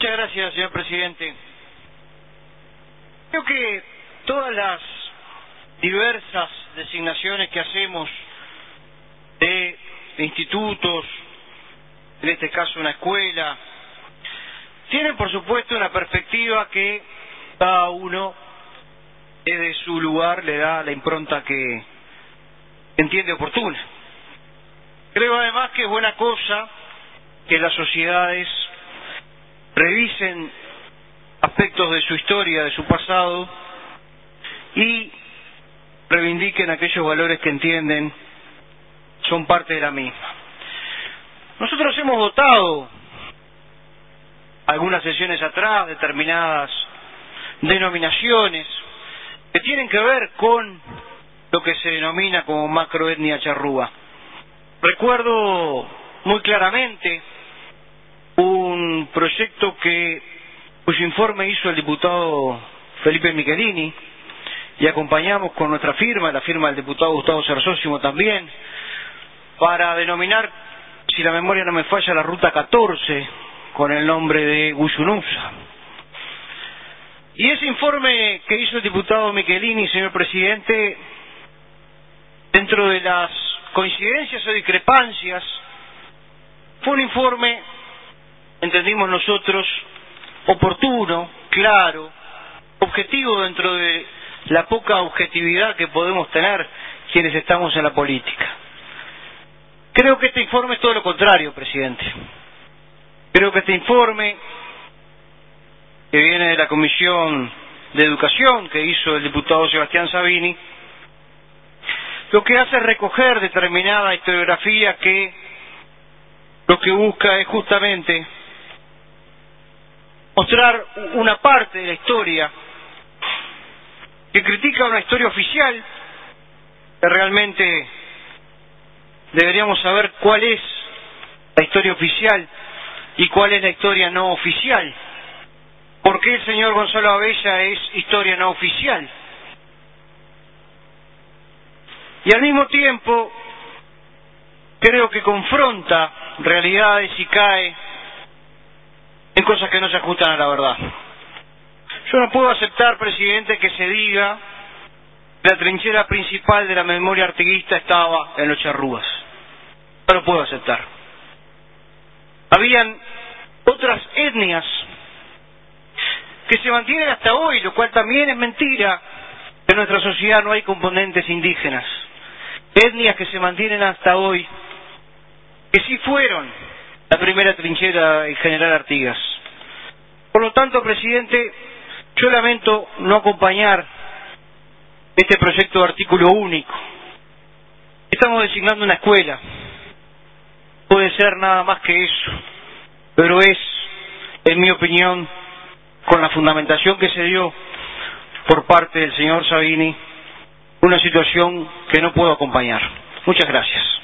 Muchas gracias, señor presidente. Creo que todas las diversas designaciones que hacemos de institutos, en este caso una escuela, tienen por supuesto una perspectiva que cada uno desde su lugar le da la impronta que entiende oportuna. Creo además que es buena cosa que las sociedades revisen aspectos de su historia, de su pasado, y reivindiquen aquellos valores que entienden son parte de la misma. Nosotros hemos votado algunas sesiones atrás determinadas denominaciones que tienen que ver con lo que se denomina como macroetnia charrúa. Recuerdo muy claramente proyecto que cuyo informe hizo el diputado Felipe Michelini y acompañamos con nuestra firma, la firma del diputado Gustavo Cersósimo también, para denominar, si la memoria no me falla, la ruta 14 con el nombre de Guyunusa. Y ese informe que hizo el diputado Michelini, señor presidente, dentro de las coincidencias o discrepancias, fue un informe entendimos nosotros, oportuno, claro, objetivo dentro de la poca objetividad que podemos tener quienes estamos en la política. Creo que este informe es todo lo contrario, presidente. Creo que este informe, que viene de la Comisión de Educación que hizo el diputado Sebastián Sabini, lo que hace es recoger determinada historiografía que lo que busca es justamente mostrar una parte de la historia que critica una historia oficial, que realmente deberíamos saber cuál es la historia oficial y cuál es la historia no oficial. ¿Por qué el señor Gonzalo Abella es historia no oficial? Y al mismo tiempo creo que confronta realidades y cae cosas que no se ajustan a la verdad. Yo no puedo aceptar, presidente, que se diga que la trinchera principal de la memoria artiguista estaba en los charrúas. No lo puedo aceptar. Habían otras etnias que se mantienen hasta hoy, lo cual también es mentira. En nuestra sociedad no hay componentes indígenas. Etnias que se mantienen hasta hoy, que sí fueron la primera trinchera en General Artigas. Por lo tanto, presidente, yo lamento no acompañar este proyecto de artículo único. Estamos designando una escuela. Puede ser nada más que eso, pero es, en mi opinión, con la fundamentación que se dio por parte del señor Sabini, una situación que no puedo acompañar. Muchas gracias.